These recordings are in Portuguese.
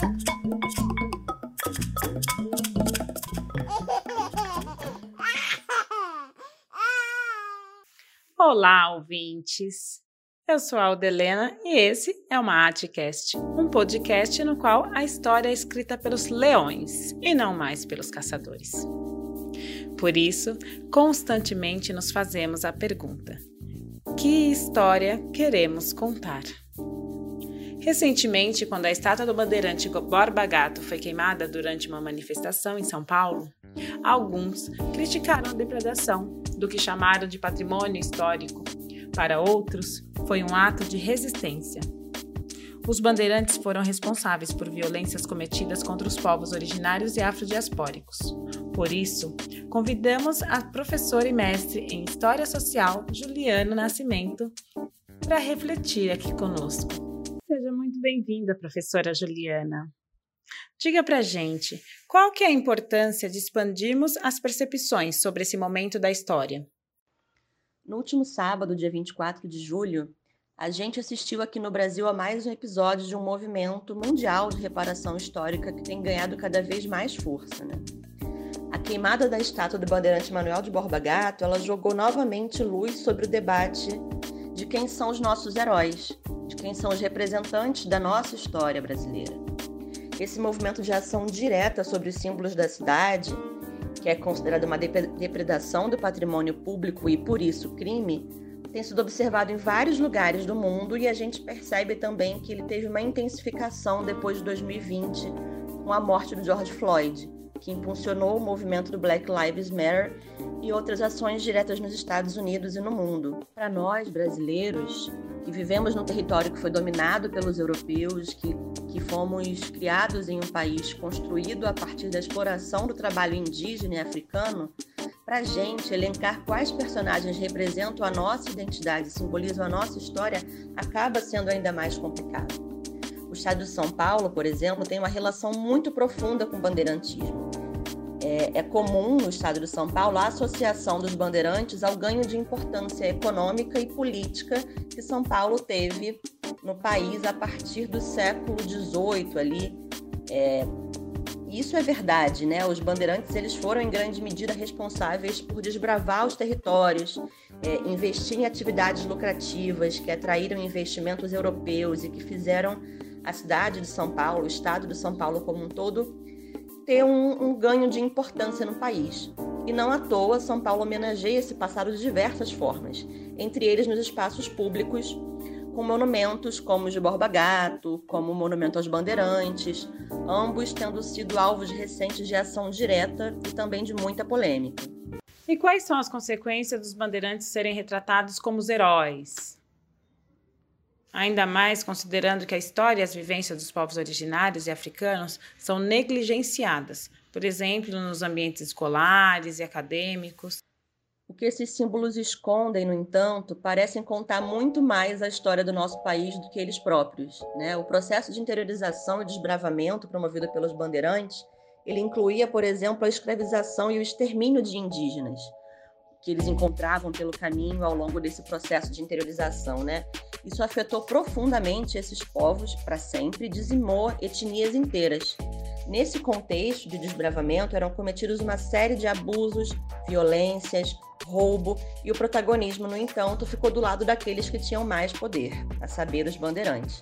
Olá, ouvintes! Eu sou a Aldelena e esse é o Maatcast, um podcast no qual a história é escrita pelos leões e não mais pelos caçadores. Por isso, constantemente nos fazemos a pergunta: que história queremos contar? Recentemente, quando a estátua do bandeirante Borba Gato foi queimada durante uma manifestação em São Paulo, alguns criticaram a depredação do que chamaram de patrimônio histórico. Para outros, foi um ato de resistência. Os bandeirantes foram responsáveis por violências cometidas contra os povos originários e afrodiaspóricos. Por isso, convidamos a professora e mestre em História Social, Juliana Nascimento, para refletir aqui conosco. Muito bem-vinda, professora Juliana. Diga pra gente, qual que é a importância de expandirmos as percepções sobre esse momento da história? No último sábado, dia 24 de julho, a gente assistiu aqui no Brasil a mais um episódio de um movimento mundial de reparação histórica que tem ganhado cada vez mais força. Né? A queimada da estátua do bandeirante Manuel de Borba Gato, ela jogou novamente luz sobre o debate de quem são os nossos heróis, de quem são os representantes da nossa história brasileira. Esse movimento de ação direta sobre os símbolos da cidade, que é considerado uma depredação do patrimônio público e por isso crime, tem sido observado em vários lugares do mundo e a gente percebe também que ele teve uma intensificação depois de 2020 com a morte do George Floyd, que impulsionou o movimento do Black Lives Matter e outras ações diretas nos Estados Unidos e no mundo. Para nós, brasileiros, que vivemos num território que foi dominado pelos europeus, que, que fomos criados em um país construído a partir da exploração do trabalho indígena e africano, para a gente, elencar quais personagens representam a nossa identidade, simbolizam a nossa história, acaba sendo ainda mais complicado. Estado de São Paulo, por exemplo, tem uma relação muito profunda com o bandeirantismo. É, é, comum no estado de São Paulo a associação dos bandeirantes ao ganho de importância econômica e política que São Paulo teve no país a partir do século XVIII ali, é, isso é verdade, né? Os bandeirantes eles foram em grande medida responsáveis por desbravar os territórios, é, investir em atividades lucrativas que atraíram investimentos europeus e que fizeram a cidade de São Paulo, o estado de São Paulo como um todo, ter um, um ganho de importância no país. E não à toa, São Paulo homenageia esse passado de diversas formas, entre eles nos espaços públicos, com monumentos como o de Borba Gato, como o Monumento aos Bandeirantes, ambos tendo sido alvos recentes de ação direta e também de muita polêmica. E quais são as consequências dos bandeirantes serem retratados como os heróis? Ainda mais considerando que a história e as vivências dos povos originários e africanos são negligenciadas, por exemplo, nos ambientes escolares e acadêmicos. O que esses símbolos escondem, no entanto, parecem contar muito mais a história do nosso país do que eles próprios. Né? O processo de interiorização e desbravamento promovido pelos bandeirantes, ele incluía, por exemplo, a escravização e o extermínio de indígenas que eles encontravam pelo caminho ao longo desse processo de interiorização, né? Isso afetou profundamente esses povos para sempre e dizimou etnias inteiras. Nesse contexto de desbravamento, eram cometidos uma série de abusos, violências, roubo, e o protagonismo, no entanto, ficou do lado daqueles que tinham mais poder, a saber, os bandeirantes.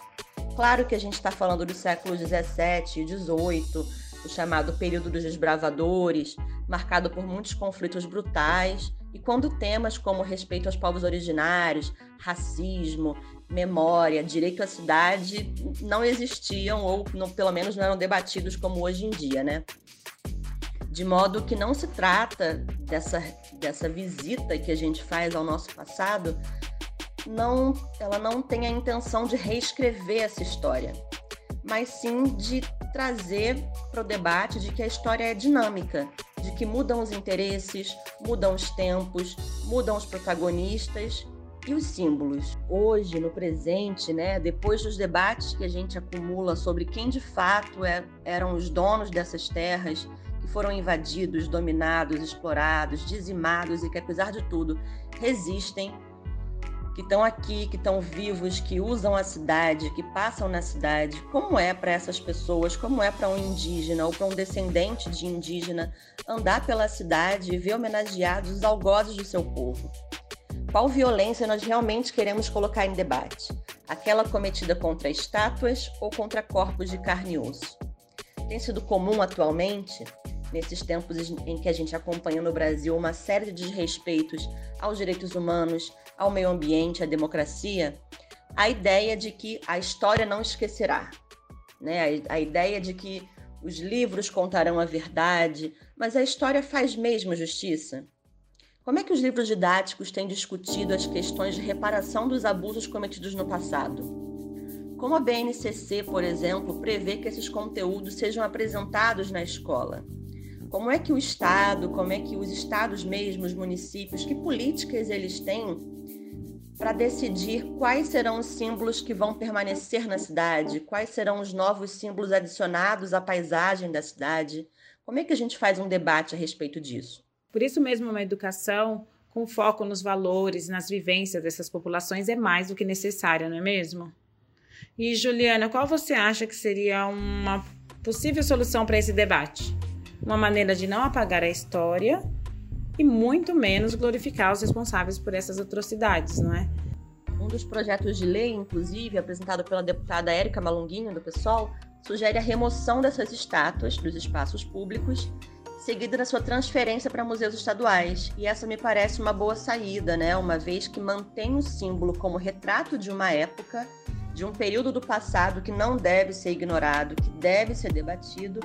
Claro que a gente está falando dos séculos 17 e 18, o chamado período dos desbravadores, marcado por muitos conflitos brutais, e quando temas como respeito aos povos originários, racismo, memória, direito à cidade não existiam ou não, pelo menos não eram debatidos como hoje em dia, né? De modo que não se trata dessa, dessa visita que a gente faz ao nosso passado, não, ela não tem a intenção de reescrever essa história, mas sim de trazer para o debate de que a história é dinâmica, que mudam os interesses, mudam os tempos, mudam os protagonistas e os símbolos. Hoje, no presente, né, depois dos debates que a gente acumula sobre quem de fato é, eram os donos dessas terras, que foram invadidos, dominados, explorados, dizimados e que, apesar de tudo, resistem que estão aqui, que estão vivos, que usam a cidade, que passam na cidade. Como é para essas pessoas, como é para um indígena ou para um descendente de indígena andar pela cidade e ver homenageados os algozes do seu povo? Qual violência nós realmente queremos colocar em debate? Aquela cometida contra estátuas ou contra corpos de carne e osso? Tem sido comum atualmente nesses tempos em que a gente acompanha no Brasil uma série de desrespeitos aos direitos humanos, ao meio ambiente, à democracia, a ideia de que a história não esquecerá, né? A, a ideia de que os livros contarão a verdade, mas a história faz mesmo justiça? Como é que os livros didáticos têm discutido as questões de reparação dos abusos cometidos no passado? Como a BNCC, por exemplo, prevê que esses conteúdos sejam apresentados na escola? Como é que o Estado, como é que os estados mesmos, municípios, que políticas eles têm para decidir quais serão os símbolos que vão permanecer na cidade, quais serão os novos símbolos adicionados à paisagem da cidade? Como é que a gente faz um debate a respeito disso? Por isso mesmo, uma educação com foco nos valores, nas vivências dessas populações é mais do que necessária, não é mesmo? E Juliana, qual você acha que seria uma possível solução para esse debate? uma maneira de não apagar a história e muito menos glorificar os responsáveis por essas atrocidades, não é? Um dos projetos de lei, inclusive, apresentado pela deputada Érica Malunguinho, do PSOL, sugere a remoção dessas estátuas dos espaços públicos, seguida da sua transferência para museus estaduais. E essa me parece uma boa saída, né? Uma vez que mantém o símbolo como retrato de uma época, de um período do passado que não deve ser ignorado, que deve ser debatido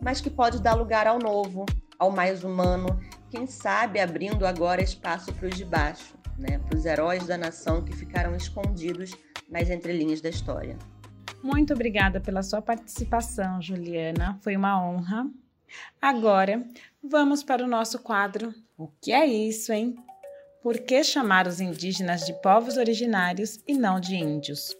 mas que pode dar lugar ao novo, ao mais humano, quem sabe abrindo agora espaço para os de baixo, né, para os heróis da nação que ficaram escondidos nas entrelinhas da história. Muito obrigada pela sua participação, Juliana. Foi uma honra. Agora, vamos para o nosso quadro. O que é isso, hein? Por que chamar os indígenas de povos originários e não de índios?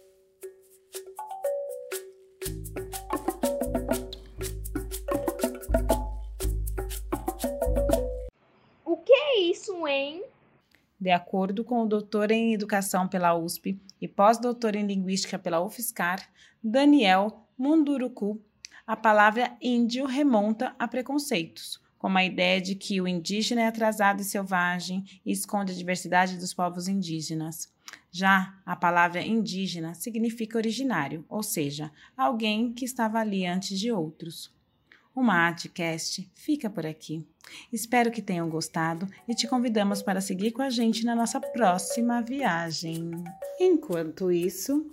De acordo com o doutor em Educação pela USP e pós-doutor em Linguística pela UFSCar, Daniel Munduruku, a palavra índio remonta a preconceitos, como a ideia de que o indígena é atrasado e selvagem e esconde a diversidade dos povos indígenas. Já a palavra indígena significa originário, ou seja, alguém que estava ali antes de outros. O Maatcast fica por aqui. Espero que tenham gostado e te convidamos para seguir com a gente na nossa próxima viagem. Enquanto isso,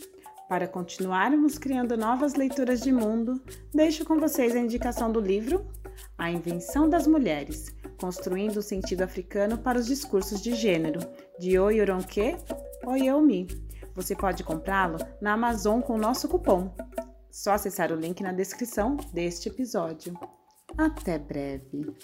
para continuarmos criando novas leituras de mundo, deixo com vocês a indicação do livro A Invenção das Mulheres, construindo o sentido africano para os discursos de gênero, de Oyoronke Oyomi. Você pode comprá-lo na Amazon com o nosso cupom. Só acessar o link na descrição deste episódio. Até breve!